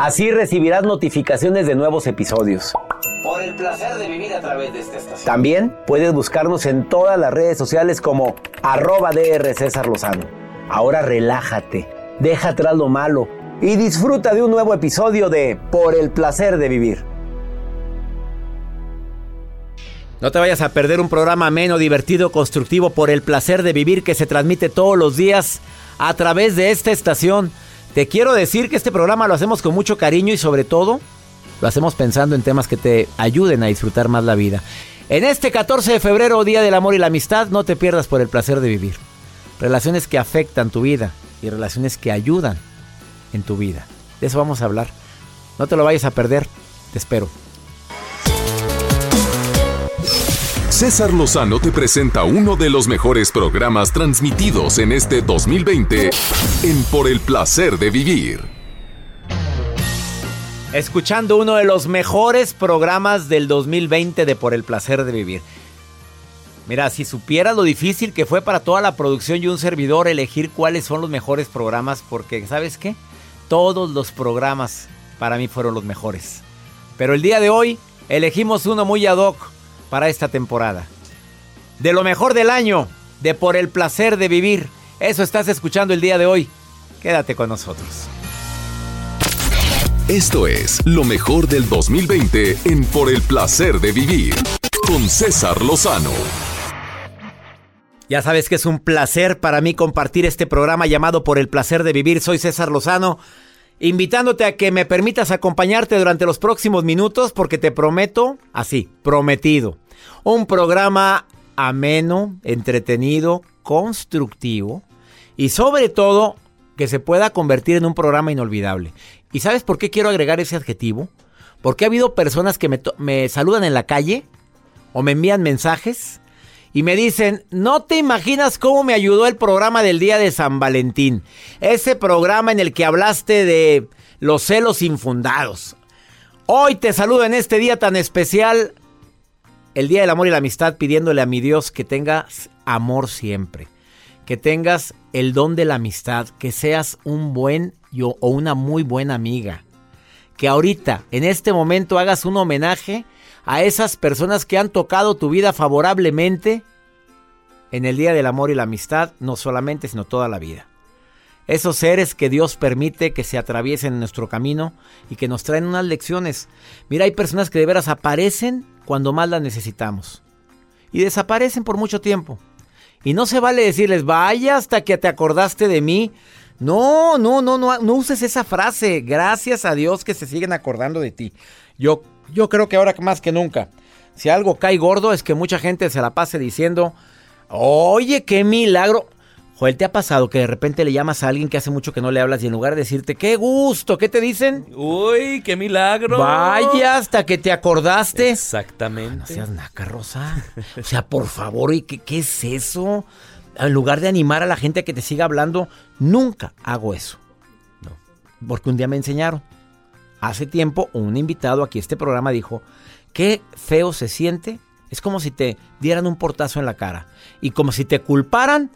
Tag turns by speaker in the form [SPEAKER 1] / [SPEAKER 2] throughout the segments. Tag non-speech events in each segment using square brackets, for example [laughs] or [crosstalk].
[SPEAKER 1] Así recibirás notificaciones de nuevos episodios. Por el placer de vivir a través de esta estación. También puedes buscarnos en todas las redes sociales como arroba DR César Lozano. Ahora relájate, deja atrás lo malo y disfruta de un nuevo episodio de Por el placer de vivir. No te vayas a perder un programa ameno, divertido, constructivo por el placer de vivir que se transmite todos los días a través de esta estación. Te quiero decir que este programa lo hacemos con mucho cariño y sobre todo lo hacemos pensando en temas que te ayuden a disfrutar más la vida. En este 14 de febrero, Día del Amor y la Amistad, no te pierdas por el placer de vivir. Relaciones que afectan tu vida y relaciones que ayudan en tu vida. De eso vamos a hablar. No te lo vayas a perder. Te espero.
[SPEAKER 2] César Lozano te presenta uno de los mejores programas transmitidos en este 2020 en Por el placer de vivir.
[SPEAKER 1] Escuchando uno de los mejores programas del 2020 de Por el placer de vivir. Mira, si supieras lo difícil que fue para toda la producción y un servidor elegir cuáles son los mejores programas, porque ¿sabes qué? Todos los programas para mí fueron los mejores. Pero el día de hoy elegimos uno muy ad hoc para esta temporada. De lo mejor del año, de Por el placer de vivir. Eso estás escuchando el día de hoy. Quédate con nosotros.
[SPEAKER 2] Esto es lo mejor del 2020 en Por el placer de vivir con César Lozano.
[SPEAKER 1] Ya sabes que es un placer para mí compartir este programa llamado Por el placer de vivir. Soy César Lozano, invitándote a que me permitas acompañarte durante los próximos minutos porque te prometo, así, prometido, un programa ameno, entretenido, constructivo y sobre todo que se pueda convertir en un programa inolvidable. ¿Y sabes por qué quiero agregar ese adjetivo? Porque ha habido personas que me, me saludan en la calle o me envían mensajes y me dicen, no te imaginas cómo me ayudó el programa del día de San Valentín. Ese programa en el que hablaste de los celos infundados. Hoy te saludo en este día tan especial, el Día del Amor y la Amistad, pidiéndole a mi Dios que tengas amor siempre. Que tengas el don de la amistad, que seas un buen yo, o una muy buena amiga. Que ahorita, en este momento, hagas un homenaje a esas personas que han tocado tu vida favorablemente en el Día del Amor y la Amistad, no solamente, sino toda la vida. Esos seres que Dios permite que se atraviesen en nuestro camino y que nos traen unas lecciones. Mira, hay personas que de veras aparecen cuando más las necesitamos. Y desaparecen por mucho tiempo. Y no se vale decirles, vaya hasta que te acordaste de mí. No, no, no, no, no uses esa frase. Gracias a Dios que se siguen acordando de ti. Yo, yo creo que ahora más que nunca, si algo cae gordo es que mucha gente se la pase diciendo, oye, qué milagro. Joel, ¿te ha pasado que de repente le llamas a alguien que hace mucho que no le hablas y en lugar de decirte, qué gusto, ¿qué te dicen?
[SPEAKER 3] Uy, qué milagro.
[SPEAKER 1] Vaya hasta que te acordaste.
[SPEAKER 3] Exactamente.
[SPEAKER 1] No seas naca, Rosa. O sea, por favor, ¿y qué, qué es eso? En lugar de animar a la gente a que te siga hablando, nunca hago eso.
[SPEAKER 3] No.
[SPEAKER 1] Porque un día me enseñaron. Hace tiempo, un invitado aquí a este programa dijo, qué feo se siente. Es como si te dieran un portazo en la cara. Y como si te culparan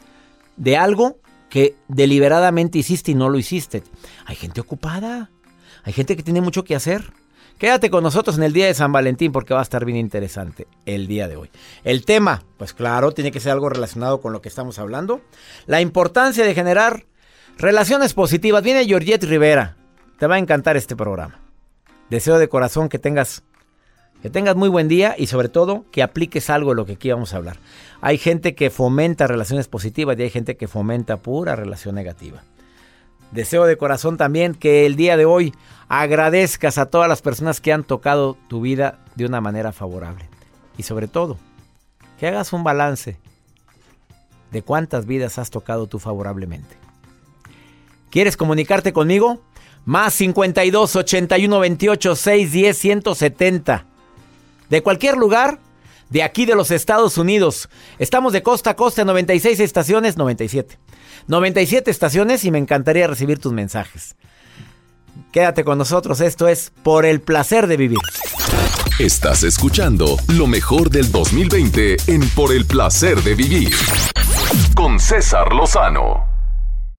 [SPEAKER 1] de algo que deliberadamente hiciste y no lo hiciste. Hay gente ocupada. Hay gente que tiene mucho que hacer. Quédate con nosotros en el día de San Valentín porque va a estar bien interesante el día de hoy. El tema, pues claro, tiene que ser algo relacionado con lo que estamos hablando. La importancia de generar relaciones positivas. Viene Georgette Rivera. Te va a encantar este programa. Deseo de corazón que tengas que tengas muy buen día y sobre todo que apliques algo de lo que aquí vamos a hablar. Hay gente que fomenta relaciones positivas y hay gente que fomenta pura relación negativa. Deseo de corazón también que el día de hoy agradezcas a todas las personas que han tocado tu vida de una manera favorable. Y sobre todo, que hagas un balance de cuántas vidas has tocado tú favorablemente. ¿Quieres comunicarte conmigo? Más 52 81 28 610 170. De cualquier lugar, de aquí de los Estados Unidos. Estamos de costa a costa, 96 estaciones, 97. 97 estaciones y me encantaría recibir tus mensajes. Quédate con nosotros, esto es Por el placer de vivir.
[SPEAKER 4] Estás escuchando lo mejor del 2020 en Por el placer de vivir. Con César Lozano.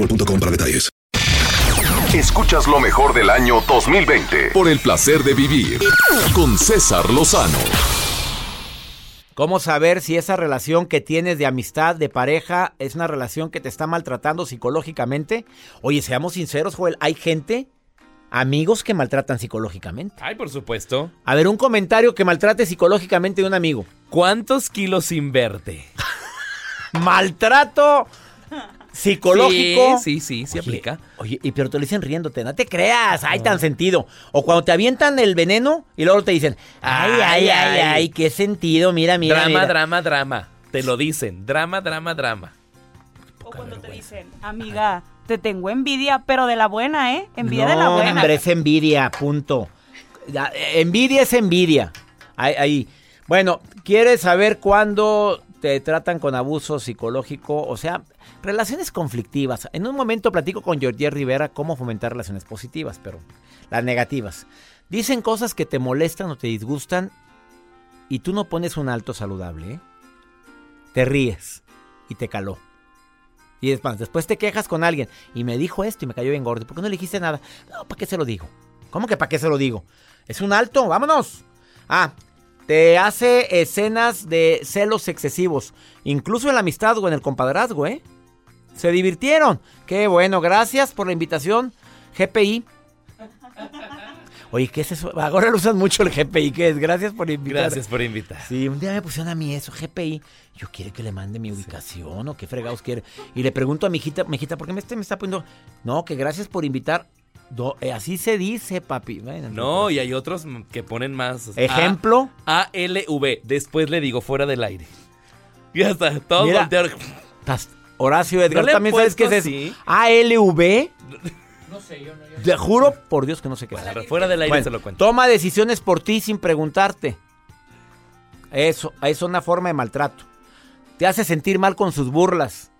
[SPEAKER 5] boostmobile.com para detalles.
[SPEAKER 4] Escuchas lo mejor del año 2020 por el placer de vivir. Con César Lozano.
[SPEAKER 1] ¿Cómo saber si esa relación que tienes de amistad, de pareja, es una relación que te está maltratando psicológicamente? Oye, seamos sinceros, Joel, hay gente, amigos que maltratan psicológicamente.
[SPEAKER 3] Ay, por supuesto.
[SPEAKER 1] A ver, un comentario que maltrate psicológicamente de un amigo.
[SPEAKER 3] ¿Cuántos kilos sin verte? [laughs]
[SPEAKER 1] Maltrato psicológico.
[SPEAKER 3] Sí, sí, sí, sí
[SPEAKER 1] Oye,
[SPEAKER 3] aplica.
[SPEAKER 1] Oye, y pero te lo dicen riéndote, no te creas, hay tan sentido. O cuando te avientan el veneno y luego te dicen, ay, ay, ay, ay,
[SPEAKER 3] Ay.
[SPEAKER 1] qué sentido, mira, mira.
[SPEAKER 3] drama,
[SPEAKER 1] mira.
[SPEAKER 3] drama, drama. Te lo dicen. Drama, drama, drama.
[SPEAKER 6] O cuando te dicen, amiga, te tengo envidia, pero de la buena, ¿eh? Envidia de la
[SPEAKER 1] No,
[SPEAKER 6] buena.
[SPEAKER 1] hombre, es envidia, punto. Eh, envidia es envidia. Ahí, ahí. Bueno, ¿quieres saber cuándo te tratan con abuso psicológico? O sea, relaciones conflictivas. En un momento platico con Georgie Rivera cómo fomentar relaciones positivas, pero las negativas. Dicen cosas que te molestan o te disgustan y tú no pones un alto saludable, ¿eh? Te ríes y te caló. Y es más, después te quejas con alguien y me dijo esto y me cayó bien gordo. ¿Por qué no le dijiste nada? No, ¿para qué se lo digo? ¿Cómo que para qué se lo digo? Es un alto, vámonos. Ah, te hace escenas de celos excesivos, incluso en la amistad o en el compadrazgo, ¿eh? Se divirtieron. Qué bueno, gracias por la invitación, GPI. Oye, ¿qué es eso? Ahora lo usan mucho el GPI, ¿qué es? Gracias por invitar.
[SPEAKER 3] Gracias por invitar.
[SPEAKER 1] Sí, un día me pusieron a mí eso, GPI. Yo quiere que le mande mi ubicación o qué fregados quiere. Y le pregunto a mi hijita, mi hijita, ¿por qué me, este me está poniendo? No, que gracias por invitar. Eh, así se dice, papi. Bueno,
[SPEAKER 3] No, y hay otros que ponen más.
[SPEAKER 1] Ejemplo.
[SPEAKER 3] A L V. Después le digo fuera del aire. Ya está, todos
[SPEAKER 1] Mira, Horacio Edgar,
[SPEAKER 3] ¿No le han
[SPEAKER 1] ¿también sabes qué es eso? ALV. No sé, yo no. Te juro por Dios que no sé qué es.
[SPEAKER 3] Fuera del aire
[SPEAKER 1] Bueno,
[SPEAKER 3] se lo cuento.
[SPEAKER 1] Toma decisiones por ti sin preguntarte. Eso, es una forma de maltrato. Te hace sentir mal con sus burlas.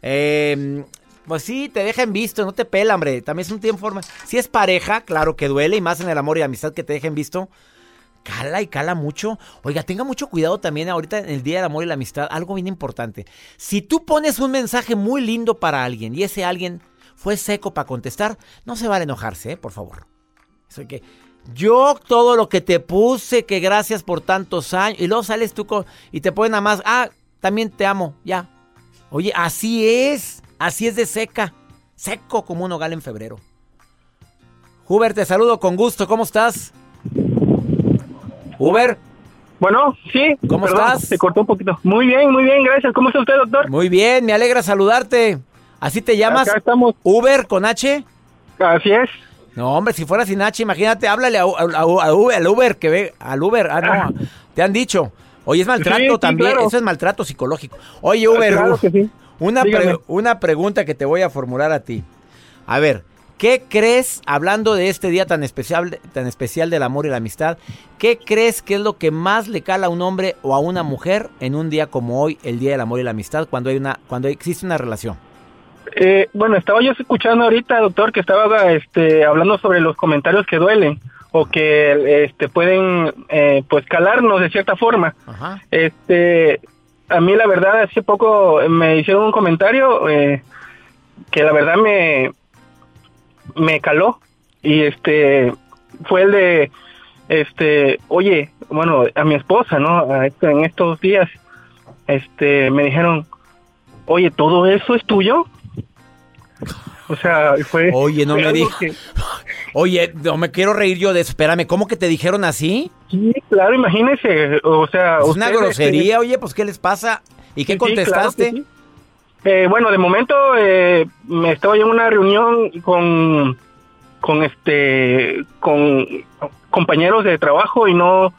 [SPEAKER 1] Eh, pues sí, te dejan visto, no te pela, hombre. También es un tiempo. Si es pareja, claro que duele, y más en el amor y la amistad que te dejen visto. Cala y cala mucho. Oiga, tenga mucho cuidado también ahorita en el Día del Amor y la Amistad. Algo bien importante. Si tú pones un mensaje muy lindo para alguien y ese alguien fue seco para contestar, no se vale enojarse, ¿eh? por favor. Eso que yo todo lo que te puse, que gracias por tantos años, y luego sales tú con, y te ponen a más, ah, también te amo, ya. Oye, así es, así es de seca, seco como un hogal en febrero. Huber, te saludo con gusto, ¿cómo estás? Uber.
[SPEAKER 7] Bueno, sí.
[SPEAKER 1] ¿Cómo
[SPEAKER 7] perdón,
[SPEAKER 1] estás?
[SPEAKER 7] Se cortó un poquito. Muy bien, muy bien, gracias. ¿Cómo está usted, doctor?
[SPEAKER 1] Muy bien, me alegra saludarte. ¿Así te llamas?
[SPEAKER 7] Acá estamos.
[SPEAKER 1] ¿Uber con H?
[SPEAKER 7] Así es.
[SPEAKER 1] No, hombre, si fuera sin H, imagínate, háblale a, a- a- a Uber, al Uber que ve, al Uber, ah, no, [laughs] te han dicho. Oye, es maltrato
[SPEAKER 7] Sí, sí,
[SPEAKER 1] también,
[SPEAKER 7] claro.
[SPEAKER 1] eso es maltrato psicológico. Oye, Uber,
[SPEAKER 7] Claro que sí.
[SPEAKER 1] Una, pre- una pregunta que te voy a formular a ti. A ver, ¿qué crees, hablando de este día tan especial, tan especial del amor y la amistad, qué crees que es lo que más le cala a un hombre o a una mujer en un día como hoy, el Día del Amor y la Amistad, cuando, hay una, cuando existe una relación?
[SPEAKER 7] Eh, bueno, estaba yo escuchando ahorita, doctor, que estaba este, hablando sobre los comentarios que duelen o que este, pueden eh, pues calarnos de cierta forma.
[SPEAKER 1] Ajá.
[SPEAKER 7] Este, a mí la verdad hace poco me hicieron un comentario eh, que la verdad me me caló y este fue el de este, oye, bueno, a mi esposa, ¿no? A esto- en estos días este me dijeron, "Oye, todo eso es tuyo?" O sea, fue
[SPEAKER 1] Oye, no
[SPEAKER 7] fue
[SPEAKER 1] me
[SPEAKER 7] que- [laughs]
[SPEAKER 1] Oye, no me quiero reír yo de eso. Espérame, ¿cómo que te dijeron así?
[SPEAKER 7] Sí, claro, imagínese, o sea,
[SPEAKER 1] Es una
[SPEAKER 7] usted,
[SPEAKER 1] grosería, oye, pues ¿qué les pasa? ¿Y qué
[SPEAKER 7] Sí, sí, claro
[SPEAKER 1] contestaste?
[SPEAKER 7] sí. Eh, bueno, de momento eh, me estaba en una reunión con con este con compañeros de trabajo y no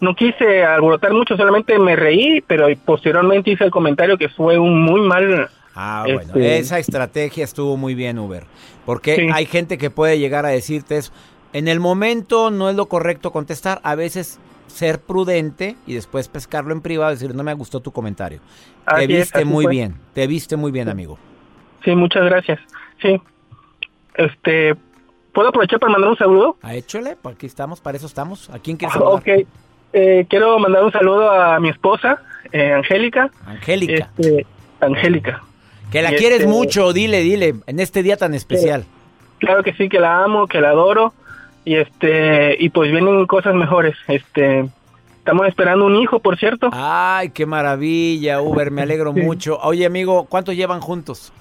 [SPEAKER 7] no quise alborotar mucho, solamente me reí, pero posteriormente hice el comentario que fue un muy mal
[SPEAKER 1] Ah,
[SPEAKER 7] Este-
[SPEAKER 1] bueno, esa estrategia estuvo muy bien, Uber. Porque
[SPEAKER 7] Sí.
[SPEAKER 1] hay gente que puede llegar a decirte eso. En el momento no es lo correcto contestar. A veces ser prudente y después pescarlo en privado y decir, no me gustó tu comentario.
[SPEAKER 7] Así
[SPEAKER 1] te viste muy
[SPEAKER 7] fue.
[SPEAKER 1] bien, te viste muy bien, amigo.
[SPEAKER 7] Sí, muchas gracias. Sí. Este, ¿puedo aprovechar para mandar un saludo?
[SPEAKER 1] Ah, échale, pues aquí estamos, para eso estamos. ¿A quién quieres [laughs] saludar?
[SPEAKER 7] Ok. Eh, quiero mandar un saludo a mi esposa, eh, Angélica.
[SPEAKER 1] Angélica.
[SPEAKER 7] Este, Angélica.
[SPEAKER 1] Que la
[SPEAKER 7] y
[SPEAKER 1] quieres
[SPEAKER 7] este-
[SPEAKER 1] mucho, dile, dile, en este día tan especial.
[SPEAKER 7] Claro que sí, que la amo, que la adoro. Y este, y pues vienen cosas mejores. Este, estamos esperando un hijo, por cierto.
[SPEAKER 1] Ay, qué maravilla, Uber, me alegro [laughs]
[SPEAKER 7] Sí.
[SPEAKER 1] mucho. Oye, amigo, ¿cuánto llevan juntos?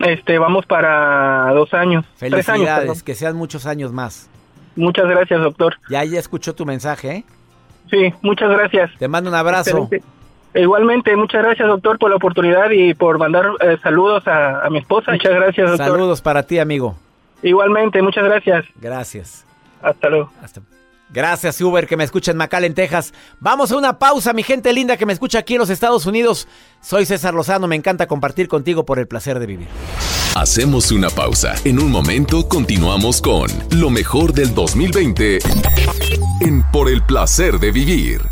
[SPEAKER 7] Este, vamos para dos años. Tres años,
[SPEAKER 1] Felicidades,
[SPEAKER 7] perdón.
[SPEAKER 1] que sean muchos años más.
[SPEAKER 7] Muchas gracias, doctor.
[SPEAKER 1] Ya, ya escuchó tu mensaje, ¿eh?
[SPEAKER 7] Sí, muchas gracias.
[SPEAKER 1] Te mando un abrazo.
[SPEAKER 7] Excelente. Igualmente, muchas gracias, doctor, por la oportunidad y por mandar eh, saludos a, a mi esposa. Muchas gracias, doctor.
[SPEAKER 1] Saludos para ti, amigo.
[SPEAKER 7] Igualmente, muchas gracias.
[SPEAKER 1] Gracias.
[SPEAKER 7] Hasta luego.
[SPEAKER 1] Hasta. Gracias, Uber, que me escucha en McAllen, Texas. Vamos a una pausa, mi gente linda que me escucha aquí en los Estados Unidos. Soy César Lozano, me encanta compartir contigo por el placer de vivir.
[SPEAKER 4] Hacemos una pausa. En un momento continuamos con lo mejor del 2020 en Por el placer de vivir.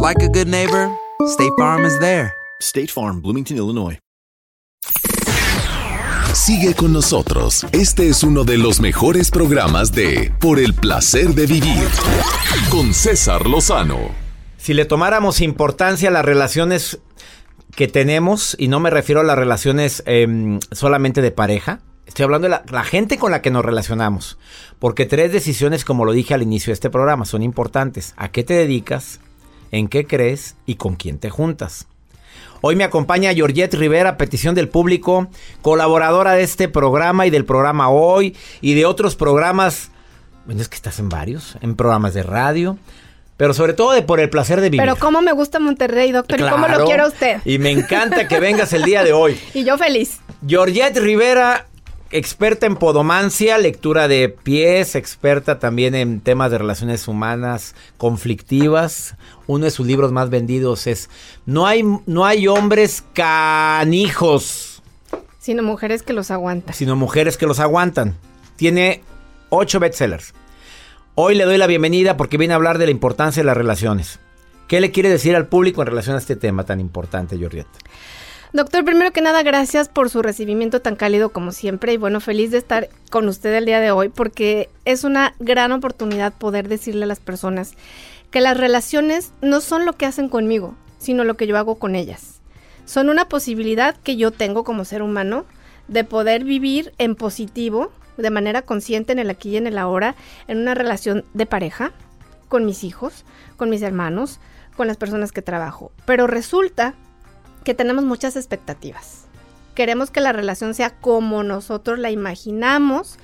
[SPEAKER 8] like a good neighbor, State Farm is there.
[SPEAKER 9] State Farm, Bloomington, Illinois.
[SPEAKER 4] Sigue con nosotros. Este es uno de los mejores programas de Por el placer de vivir con César Lozano.
[SPEAKER 1] Si le tomáramos importancia a las relaciones que tenemos, y no me refiero a las relaciones em, solamente de pareja, estoy hablando de la, la gente con la que nos relacionamos. Porque tres decisiones, como lo dije al inicio de este programa, son importantes. ¿A qué te dedicas? ¿En qué crees? ¿Y con quién te juntas? Hoy me acompaña Georgette Rivera, petición del público, colaboradora de este programa y del programa Hoy y de otros programas. Bueno, es que estás en varios, en programas de radio, pero sobre todo de por el placer de vivir.
[SPEAKER 10] Pero cómo me gusta Monterrey, doctor, y cómo
[SPEAKER 1] Claro.
[SPEAKER 10] lo quiere usted.
[SPEAKER 1] Y me encanta que vengas el día de hoy. [laughs]
[SPEAKER 10] Y yo feliz.
[SPEAKER 1] Georgette Rivera, experta en podomancia, lectura de pies, experta también en temas de relaciones humanas conflictivas. Uno de sus libros más vendidos es No hay, no hay hombres canijos,
[SPEAKER 10] Sino mujeres que los aguantan.
[SPEAKER 1] sino mujeres que los aguantan. Tiene ocho bestsellers. Hoy le doy la bienvenida porque viene a hablar de la importancia de las relaciones. ¿Qué le quiere decir al público en relación a este tema tan importante, Georgette?
[SPEAKER 10] Doctor, primero que nada, gracias por su recibimiento tan cálido como siempre. Y bueno, feliz de estar con usted el día de hoy porque es una gran oportunidad poder decirle a las personas que las relaciones no son lo que hacen conmigo, sino lo que yo hago con ellas. Son una posibilidad que yo tengo como ser humano de poder vivir en positivo, de manera consciente en el aquí y en el ahora, en una relación de pareja, con mis hijos, con mis hermanos, con las personas que trabajo. Pero resulta que tenemos muchas expectativas. Queremos que la relación sea como nosotros la imaginamos,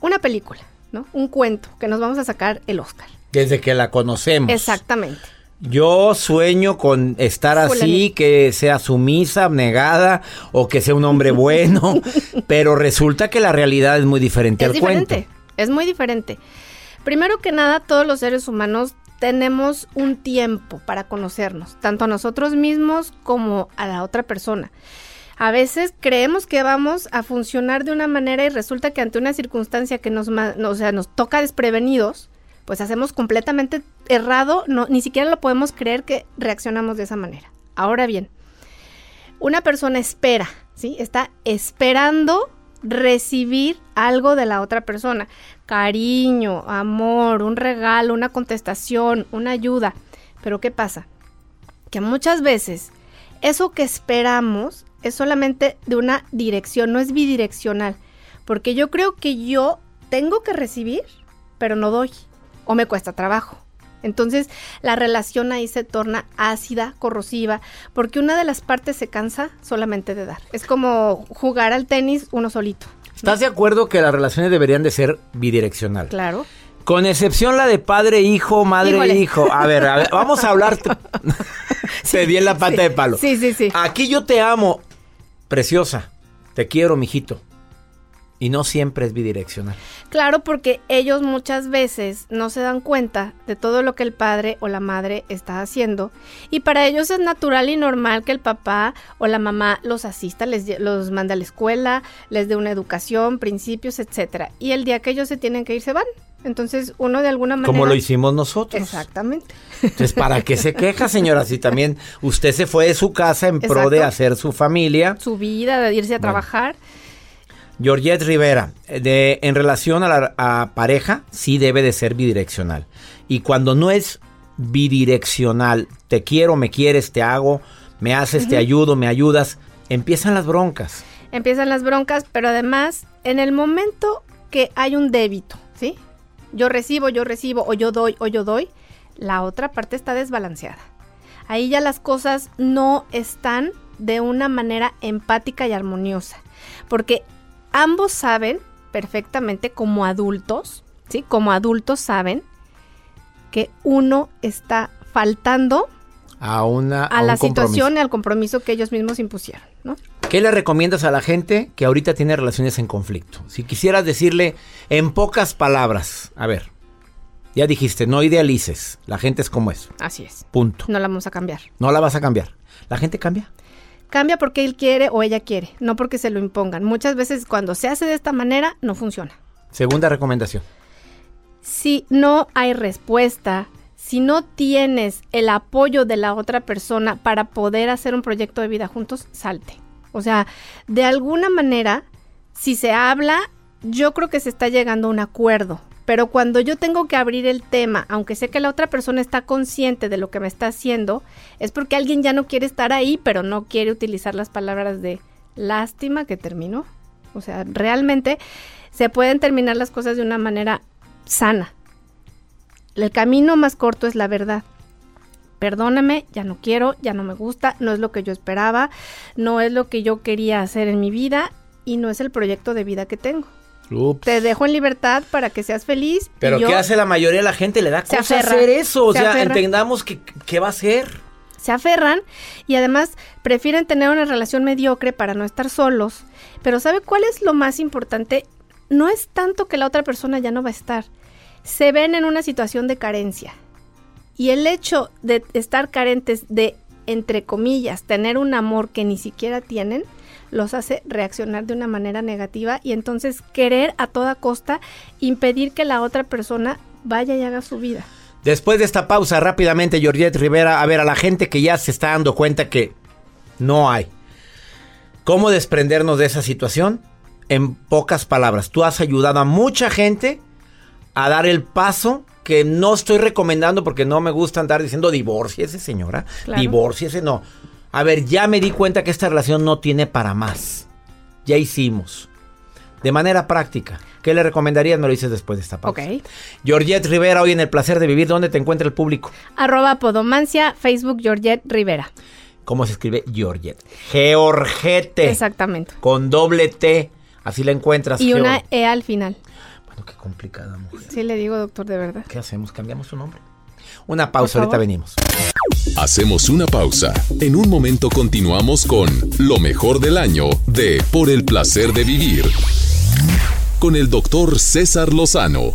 [SPEAKER 10] una película, ¿no? Un cuento que nos vamos a sacar el Oscar.
[SPEAKER 1] Desde que la conocemos.
[SPEAKER 10] Exactamente.
[SPEAKER 1] Yo sueño con estar así, que sea sumisa, abnegada o que sea un hombre bueno, [laughs] pero resulta que la realidad es muy diferente
[SPEAKER 10] Es
[SPEAKER 1] al
[SPEAKER 10] diferente,
[SPEAKER 1] cuento.
[SPEAKER 10] es muy diferente. Primero que nada, todos los seres humanos tenemos un tiempo para conocernos, tanto a nosotros mismos como a la otra persona. A veces creemos que vamos a funcionar de una manera y resulta que ante una circunstancia que nos, o sea, nos toca desprevenidos, pues hacemos completamente errado, no, ni siquiera lo podemos creer que reaccionamos de esa manera. Ahora bien, una persona espera, ¿sí? Está esperando recibir algo de la otra persona. Cariño, amor, un regalo, una contestación, una ayuda. Pero ¿qué pasa? Que muchas veces eso que esperamos es solamente de una dirección, no es bidireccional. Porque yo creo que yo tengo que recibir, pero no doy. O me cuesta trabajo. Entonces la relación ahí se torna ácida, corrosiva, porque una de las partes se cansa solamente de dar. Es como jugar al tenis uno solito.
[SPEAKER 1] ¿Estás de acuerdo que las relaciones deberían de ser bidireccional?
[SPEAKER 10] Claro.
[SPEAKER 1] Con excepción la de padre-hijo, madre-hijo. A ver, a ver, vamos a hablar. [laughs] Se [laughs] di en la pata de palo.
[SPEAKER 10] Sí, sí, sí.
[SPEAKER 1] Aquí yo te amo, preciosa. Te quiero, mijito. Y no siempre es bidireccional.
[SPEAKER 10] Claro, porque ellos muchas veces no se dan cuenta de todo lo que el padre o la madre está haciendo. Y para ellos es natural y normal que el papá o la mamá los asista, les los mande a la escuela, les dé una educación, principios, etcétera. Y el día que ellos se tienen que ir, se van. Entonces, uno de alguna manera.
[SPEAKER 1] Como lo hicimos nosotros.
[SPEAKER 10] Exactamente.
[SPEAKER 1] Entonces, ¿para qué se queja, señora? Si también usted se fue de su casa en [laughs] pro de hacer su familia.
[SPEAKER 10] Su vida, de irse a
[SPEAKER 1] Bueno.
[SPEAKER 10] trabajar.
[SPEAKER 1] Georgette Rivera, de, en relación a la a pareja, sí debe de ser bidireccional. Y cuando no es bidireccional, te quiero, me quieres, te hago, me haces, te ayudo, me ayudas, empiezan las broncas.
[SPEAKER 10] empiezan las broncas, pero además, en el momento que hay un débito, ¿sí? Yo recibo, yo recibo, o yo doy, o yo doy, la otra parte está desbalanceada. Ahí ya las cosas no están de una manera empática y armoniosa, porque ambos saben perfectamente como adultos, ¿sí? Como adultos saben que uno está faltando
[SPEAKER 1] A una
[SPEAKER 10] a, la situación y al compromiso que ellos mismos impusieron, ¿no?
[SPEAKER 1] ¿Qué le recomiendas a la gente que ahorita tiene relaciones en conflicto? Si quisieras decirle en pocas palabras, a ver, ya dijiste, no idealices, la gente es como es,
[SPEAKER 10] Así es.
[SPEAKER 1] punto.
[SPEAKER 10] No la vamos a cambiar.
[SPEAKER 1] No la vas a cambiar. La gente cambia.
[SPEAKER 10] Cambia porque él quiere o ella quiere, no porque se lo impongan. Muchas veces cuando se hace de esta manera no funciona.
[SPEAKER 1] Segunda recomendación.
[SPEAKER 10] Si no hay respuesta, si no tienes el apoyo de la otra persona para poder hacer un proyecto de vida juntos, salte. O sea, de alguna manera, si se habla, yo creo que se está llegando a un acuerdo. Pero cuando yo tengo que abrir el tema, aunque sé que la otra persona está consciente de lo que me está haciendo, es porque alguien ya no quiere estar ahí, pero no quiere utilizar las palabras de lástima que terminó. O sea, realmente se pueden terminar las cosas de una manera sana. El camino más corto es la verdad. Perdóname, ya no quiero, ya no me gusta, no es lo que yo esperaba, no es lo que yo quería hacer en mi vida y no es el proyecto de vida que tengo.
[SPEAKER 1] Ups.
[SPEAKER 10] Te dejo en libertad para que seas feliz.
[SPEAKER 1] Pero ¿qué hace la mayoría de la gente? Le da cosa
[SPEAKER 10] aferra,
[SPEAKER 1] hacer eso. O
[SPEAKER 10] se
[SPEAKER 1] sea,
[SPEAKER 10] aferra.
[SPEAKER 1] entendamos que qué va a hacer.
[SPEAKER 10] se aferran y además prefieren tener una relación mediocre para no estar solos. Pero ¿sabe cuál es lo más importante? No es tanto que la otra persona ya no va a estar. Se ven en una situación de carencia. Y el hecho de estar carentes de, entre comillas, tener un amor que ni siquiera tienen, los hace reaccionar de una manera negativa y entonces querer a toda costa impedir que la otra persona vaya y haga su vida.
[SPEAKER 1] Después de esta pausa, rápidamente, Georgette Rivera, a ver, a la gente que ya se está dando cuenta que no hay. ¿Cómo desprendernos de esa situación? En pocas palabras, tú has ayudado a mucha gente a dar el paso que no estoy recomendando porque no me gusta andar diciendo divórciese, señora.
[SPEAKER 10] Claro.
[SPEAKER 1] Divórciese, no. A ver, ya me di cuenta que esta relación no tiene para más. Ya hicimos. De manera práctica. ¿Qué le recomendarías? Me lo dices después de esta pausa.
[SPEAKER 10] Ok.
[SPEAKER 1] Georgette Rivera, hoy en el placer de vivir, ¿dónde te encuentra el público?
[SPEAKER 10] Arroba Podomancia, Facebook Georgette Rivera.
[SPEAKER 1] ¿Cómo se escribe Georgette? Georgette.
[SPEAKER 10] Exactamente.
[SPEAKER 1] Con doble T. Así la encuentras.
[SPEAKER 10] Y una E al final.
[SPEAKER 1] Bueno, qué complicada mujer.
[SPEAKER 10] Sí, le digo, doctor, de verdad.
[SPEAKER 1] ¿Qué hacemos? ¿Cambiamos su nombre? Una pausa, ahorita venimos.
[SPEAKER 4] Hacemos una pausa. En un momento continuamos con lo mejor del año de Por el placer de vivir. Con el doctor César Lozano.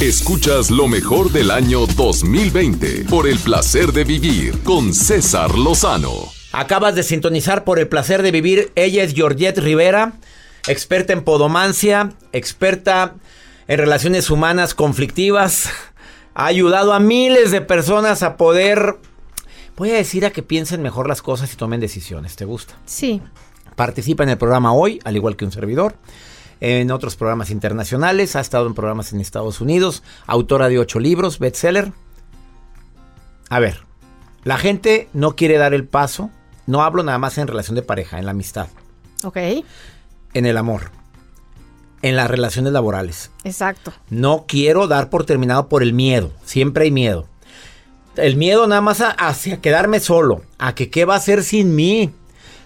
[SPEAKER 4] Escuchas lo mejor del año 2020 por el placer de vivir con César Lozano.
[SPEAKER 1] Acabas de sintonizar por el placer de vivir. Ella es Georgette Rivera, experta en podomancia, experta en relaciones humanas conflictivas. Ha ayudado a miles de personas a poder, voy a decir, a que piensen mejor las cosas y tomen decisiones. ¿Te gusta?
[SPEAKER 10] Sí.
[SPEAKER 1] Participa en el programa hoy, al igual que un servidor. En otros programas internacionales, ha estado en programas en Estados Unidos, autora de ocho libros, bestseller. A ver, la gente no quiere dar el paso. No hablo nada más en relación de pareja, en la amistad,
[SPEAKER 10] Ok,
[SPEAKER 1] en el amor, en las relaciones laborales.
[SPEAKER 10] exacto.
[SPEAKER 1] No quiero dar por terminado por el miedo. Siempre hay miedo. El miedo nada más a- hacia quedarme solo. A que qué va a hacer sin mí.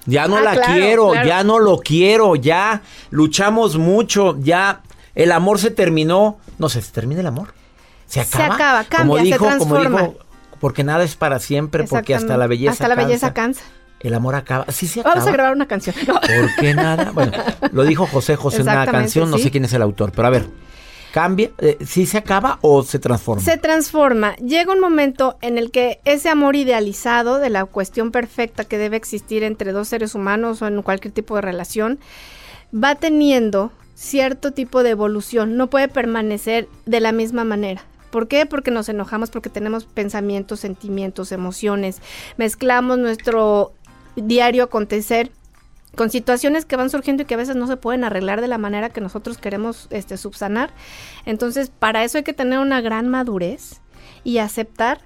[SPEAKER 1] Ya no
[SPEAKER 10] Ah,
[SPEAKER 1] la
[SPEAKER 10] claro,
[SPEAKER 1] quiero,
[SPEAKER 10] claro.
[SPEAKER 1] ya no lo quiero, ya luchamos mucho, ya el amor se terminó. No sé, ¿se termina el amor? Se
[SPEAKER 10] Se
[SPEAKER 1] acaba.
[SPEAKER 10] acaba, cambia,
[SPEAKER 1] como
[SPEAKER 10] se
[SPEAKER 1] dijo, como dijo, porque nada es para siempre, porque hasta la belleza
[SPEAKER 10] Hasta la belleza cansa.
[SPEAKER 1] El amor acaba. Sí se acaba.
[SPEAKER 10] Vamos a grabar una canción. No.
[SPEAKER 1] ¿Por qué nada? Bueno, lo dijo José José en una canción, no
[SPEAKER 10] sí.
[SPEAKER 1] sé quién es el autor, pero a ver, ¿cambia? Eh, ¿Sí se acaba o se transforma?
[SPEAKER 10] Se transforma. Llega un momento en el que ese amor idealizado de la cuestión perfecta que debe existir entre dos seres humanos o en cualquier tipo de relación va teniendo cierto tipo de evolución. No puede permanecer de la misma manera. ¿Por qué? Porque nos enojamos, porque tenemos pensamientos, sentimientos, emociones. Mezclamos nuestro diario acontecer con situaciones que van surgiendo y que a veces no se pueden arreglar de la manera que nosotros queremos este, subsanar. Entonces, para eso hay que tener una gran madurez y aceptar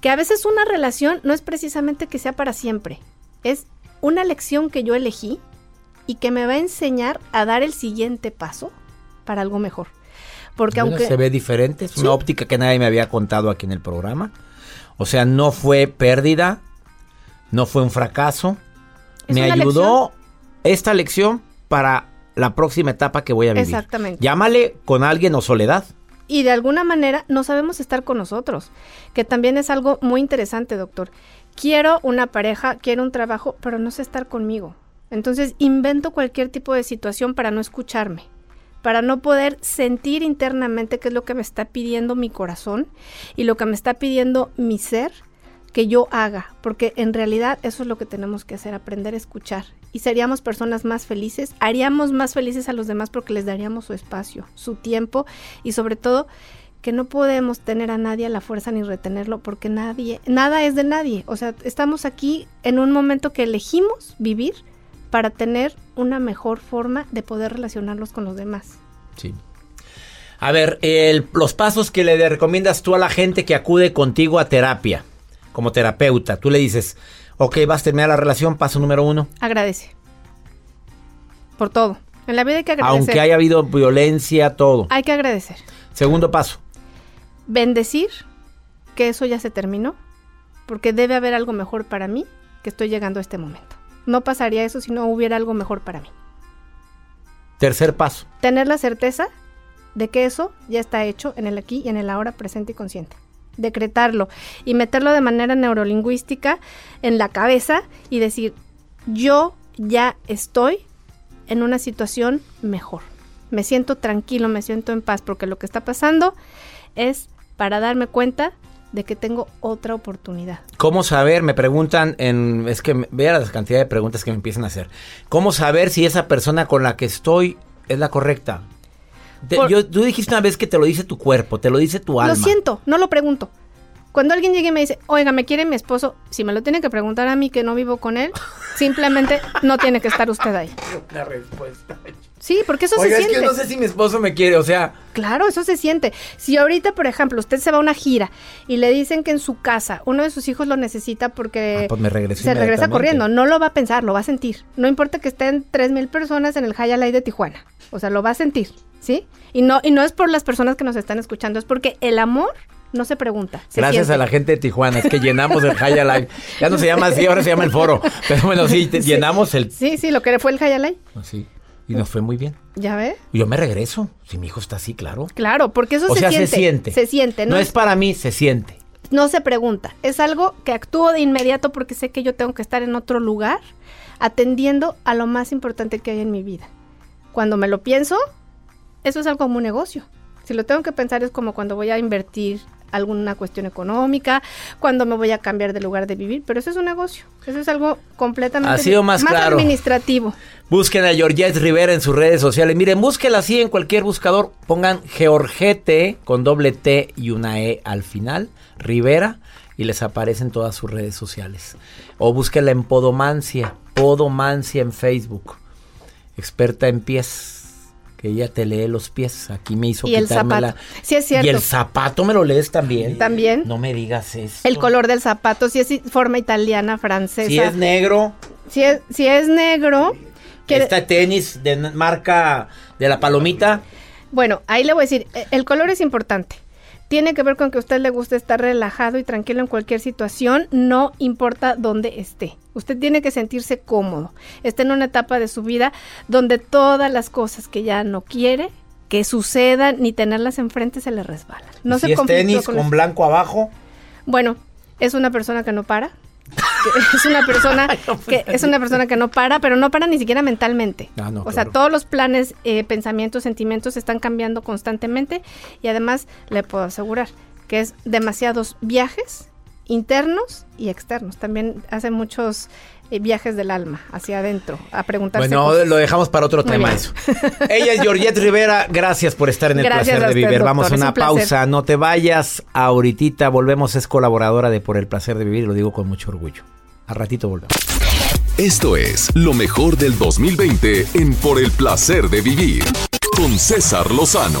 [SPEAKER 10] que a veces una relación no es precisamente que sea para siempre, es una lección que yo elegí y que me va a enseñar a dar el siguiente paso para algo mejor. Porque
[SPEAKER 1] Bueno,
[SPEAKER 10] aunque
[SPEAKER 1] se ve diferente, es
[SPEAKER 10] Sí.
[SPEAKER 1] una óptica que nadie me había contado aquí en el programa. O sea, no fue pérdida, no fue un fracaso. Me ayudó esta lección para la próxima etapa que voy a vivir.
[SPEAKER 10] Exactamente.
[SPEAKER 1] Llámale con alguien o soledad.
[SPEAKER 10] y de alguna manera no sabemos estar con nosotros, que también es algo muy interesante, doctor. Quiero una pareja, quiero un trabajo, pero no sé estar conmigo. Entonces invento cualquier tipo de situación para no escucharme, para no poder sentir internamente qué es lo que me está pidiendo mi corazón y lo que me está pidiendo mi ser que yo haga, porque en realidad eso es lo que tenemos que hacer, aprender a escuchar. Y seríamos personas más felices, haríamos más felices a los demás porque les daríamos su espacio, su tiempo y sobre todo que no podemos tener a nadie a la fuerza ni retenerlo porque nadie, nada es de nadie. O sea, estamos aquí en un momento que elegimos vivir para tener una mejor forma de poder relacionarnos con los demás.
[SPEAKER 1] Sí. A ver, el- los pasos que le recomiendas tú a la gente que acude contigo a terapia, como terapeuta. Tú le dices, ok, vas a terminar la relación, paso número uno.
[SPEAKER 10] Agradece. Por todo. En la vida hay que agradecer.
[SPEAKER 1] Aunque haya habido violencia, todo.
[SPEAKER 10] Hay que agradecer.
[SPEAKER 1] Segundo paso.
[SPEAKER 10] Bendecir que eso ya se terminó, porque debe haber algo mejor para mí que estoy llegando a este momento. No pasaría eso si no hubiera algo mejor para mí.
[SPEAKER 1] Tercer paso.
[SPEAKER 10] Tener la certeza de que eso ya está hecho en el aquí y en el ahora presente y consciente. Decretarlo y meterlo de manera neurolingüística en la cabeza y decir, yo ya estoy en una situación mejor. Me siento tranquilo, me siento en paz, porque lo que está pasando es para darme cuenta de que tengo otra oportunidad.
[SPEAKER 1] ¿Cómo saber? Me preguntan en... Es que vea la cantidad de preguntas que me empiezan a hacer. ¿Cómo saber si esa persona con la que estoy es la correcta? Te-
[SPEAKER 10] Por-
[SPEAKER 1] yo, tú dijiste una vez que te lo dice tu cuerpo, te lo dice tu alma.
[SPEAKER 10] Lo siento, no lo pregunto. Cuando alguien llegue y me dice, oiga, me quiere mi esposo, si me lo tiene que preguntar a mí que no vivo con él, [laughs] simplemente no tiene que estar usted ahí.
[SPEAKER 1] La respuesta.
[SPEAKER 10] Sí, porque eso
[SPEAKER 1] Oiga,
[SPEAKER 10] se
[SPEAKER 1] es
[SPEAKER 10] siente.
[SPEAKER 1] que no sé si mi esposo me quiere, o sea...
[SPEAKER 10] Claro, eso se siente. Si ahorita, por ejemplo, usted se va a una gira y le dicen que en su casa uno de sus hijos lo necesita porque
[SPEAKER 1] Ah, pues me regreso
[SPEAKER 10] se regresa corriendo, no lo va a pensar, lo va a sentir. No importa que estén tres mil personas en el High Light de Tijuana, o sea, lo va a sentir, ¿sí? Y no y no es por las personas que nos están escuchando, es porque el amor no se pregunta. se
[SPEAKER 1] Gracias
[SPEAKER 10] siente.
[SPEAKER 1] a la gente de Tijuana, es que llenamos el High Live. Ya no se llama así, ahora se llama el foro. Pero bueno, sí, te-
[SPEAKER 10] Sí.
[SPEAKER 1] llenamos el...
[SPEAKER 10] Sí, sí, lo que fue el High Light.
[SPEAKER 1] Sí, y nos fue muy bien.
[SPEAKER 10] ¿Ya ve?
[SPEAKER 1] Yo me regreso, si mi hijo está así, claro.
[SPEAKER 10] Claro, porque eso
[SPEAKER 1] o
[SPEAKER 10] se
[SPEAKER 1] sea,
[SPEAKER 10] siente.
[SPEAKER 1] se siente.
[SPEAKER 10] Se siente,
[SPEAKER 1] No,
[SPEAKER 10] ¿no?
[SPEAKER 1] es para mí, se siente.
[SPEAKER 10] no se pregunta. Es algo que actúo de inmediato porque sé que yo tengo que estar en otro lugar atendiendo a lo más importante que hay en mi vida. Cuando me lo pienso, eso es algo como un negocio. Si lo tengo que pensar es como cuando voy a invertir alguna cuestión económica, cuando me voy a cambiar de lugar de vivir, pero eso es un negocio. Eso es algo completamente
[SPEAKER 1] Ha sido más claro.
[SPEAKER 10] administrativo.
[SPEAKER 1] Busquen a Georgette Rivera en sus redes sociales. Miren, búsquela así en cualquier buscador. Pongan Georgette con doble T y una E al final, Rivera, y les aparecen todas sus redes sociales. O búsquela en Podomancia, Podomancia en Facebook. Experta en pies, que ella te lee los pies. Aquí me hizo
[SPEAKER 10] Y
[SPEAKER 1] quitarme
[SPEAKER 10] zapato.
[SPEAKER 1] la-
[SPEAKER 10] Sí, es cierto.
[SPEAKER 1] Y el zapato me lo lees también.
[SPEAKER 10] También.
[SPEAKER 1] No me digas eso.
[SPEAKER 10] El color del zapato, si es forma italiana, francesa.
[SPEAKER 1] Si es negro,
[SPEAKER 10] Si es, si es negro, quiere-
[SPEAKER 1] Este tenis de marca de la palomita.
[SPEAKER 10] bueno, ahí le voy a decir, eh, el color es importante. Tiene que ver con que a usted le guste estar relajado y tranquilo en cualquier situación, no importa dónde esté. Usted tiene que sentirse cómodo. Está en una etapa de su vida donde todas las cosas que ya no quiere que sucedan ni tenerlas enfrente se le resbalan. No
[SPEAKER 1] si
[SPEAKER 10] se
[SPEAKER 1] es tenis con,
[SPEAKER 10] eso.
[SPEAKER 1] blanco abajo.
[SPEAKER 10] Bueno, es una persona que no para. Que es una persona [laughs] que es una persona que no para, pero no para ni siquiera mentalmente.
[SPEAKER 1] Ah, no,
[SPEAKER 10] o sea, todos los planes, eh, pensamientos, sentimientos están cambiando constantemente y además le puedo asegurar que es demasiados viajes internos y externos. También hace muchos viajes del alma hacia adentro a preguntarse.
[SPEAKER 1] Bueno,
[SPEAKER 10] cosas.
[SPEAKER 1] lo dejamos para otro
[SPEAKER 10] Muy
[SPEAKER 1] tema
[SPEAKER 10] bien.
[SPEAKER 1] eso. [laughs] Ella es Georgette Rivera. Gracias por estar en el
[SPEAKER 10] Gracias
[SPEAKER 1] placer de
[SPEAKER 10] usted,
[SPEAKER 1] vivir. Vamos a una
[SPEAKER 10] un
[SPEAKER 1] pausa. No te vayas. Ahorita volvemos. Es colaboradora de Por el placer de vivir. Lo digo con mucho orgullo. A ratito volvemos.
[SPEAKER 4] Esto es lo mejor del 2020 en Por el placer de vivir con César Lozano.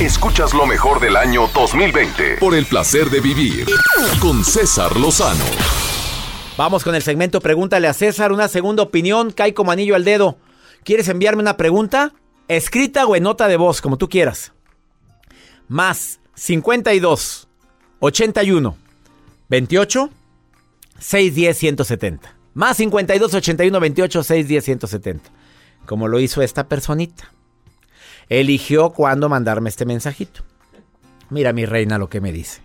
[SPEAKER 4] Escuchas lo mejor del año 2020 por el placer de vivir con César Lozano.
[SPEAKER 1] Vamos con el segmento Pregúntale a César, una segunda opinión, cae como anillo al dedo. ¿Quieres enviarme una pregunta? Escrita o en nota de voz, como tú quieras. Más 52 81 28 610 170. Más 52 81 28 610 170. Como lo hizo esta personita. Eligió cuándo mandarme este mensajito. Mira mi reina lo que me dice.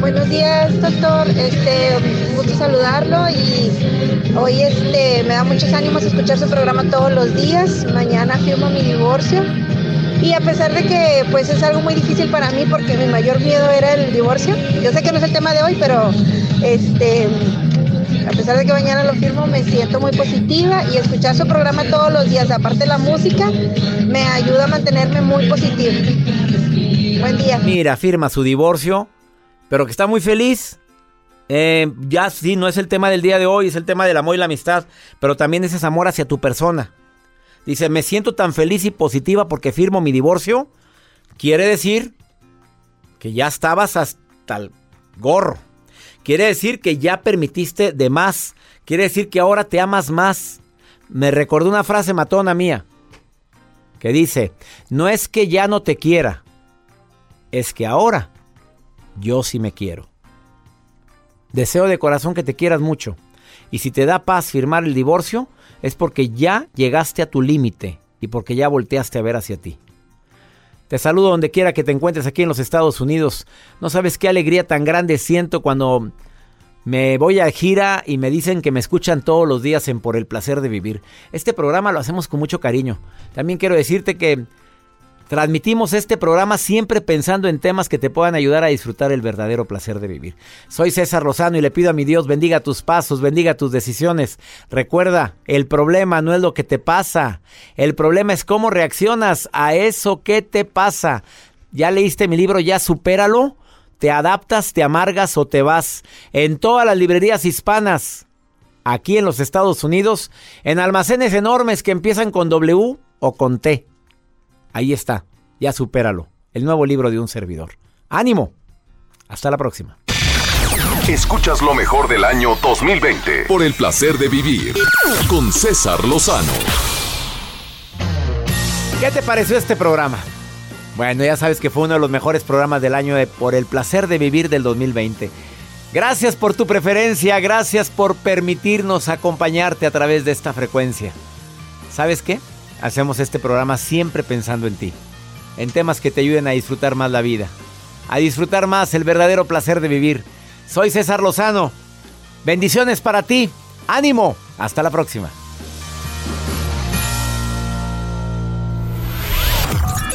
[SPEAKER 11] Buenos días, doctor. Este, un gusto saludarlo y hoy este me da muchos ánimos escuchar su programa todos los días. Mañana firmo mi divorcio. Y a pesar de que pues es algo muy difícil para mí porque mi mayor miedo era el divorcio. Yo sé que no es el tema de hoy, pero este a pesar de que mañana lo firmo, me siento muy positiva y escuchar su programa todos los días, aparte de la música, me ayuda a mantenerme muy positiva. Buen día.
[SPEAKER 1] Mira, firma su divorcio, pero que está muy feliz. Eh, ya sí, no es el tema del día de hoy, es el tema del amor y la amistad, pero también es ese amor hacia tu persona. Dice, me siento tan feliz y positiva porque firmo mi divorcio. Quiere decir que ya estabas hasta el gorro. Quiere decir que ya permitiste de más. Quiere decir que ahora te amas más. Me recordó una frase matona mía que dice, no es que ya no te quiera, es que ahora yo sí me quiero. Deseo de corazón que te quieras mucho. Y si te da paz firmar el divorcio, es porque ya llegaste a tu límite y porque ya volteaste a ver hacia ti. Te saludo donde quiera que te encuentres aquí en los Estados Unidos. No sabes qué alegría tan grande siento cuando me voy a gira y me dicen que me escuchan todos los días en Por el placer de vivir. Este programa lo hacemos con mucho cariño. También quiero decirte que Transmitimos este programa siempre pensando en temas que te puedan ayudar a disfrutar el verdadero placer de vivir. Soy César Lozano y le pido a mi Dios bendiga tus pasos, bendiga tus decisiones. Recuerda, el problema no es lo que te pasa, el problema es cómo reaccionas a eso que te pasa. ¿Ya leíste mi libro? ¿Ya supéralo? ¿Te adaptas, te amargas o te vas? En todas las librerías hispanas, aquí en los Estados Unidos, en almacenes enormes que empiezan con W o con T. Ahí está, ya supéralo. El nuevo libro de un servidor. ¡Ánimo! Hasta la próxima.
[SPEAKER 4] Escuchas lo mejor del año 2020 por el placer de vivir con César Lozano.
[SPEAKER 1] ¿Qué te pareció este programa? Bueno, ya sabes que fue uno de los mejores programas del año de Por el placer de vivir del 2020. Gracias por tu preferencia, gracias por permitirnos acompañarte a través de esta frecuencia. ¿Sabes qué? Hacemos este programa siempre pensando en ti, en temas que te ayuden a disfrutar más la vida, a disfrutar más el verdadero placer de vivir. Soy César Lozano. Bendiciones para ti. Ánimo. Hasta la próxima.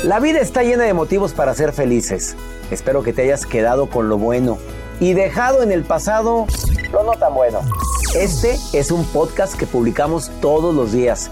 [SPEAKER 1] La vida está llena de motivos para ser felices. Espero que te hayas quedado con lo bueno y dejado en el pasado lo no tan bueno. Este es un podcast que publicamos todos los días,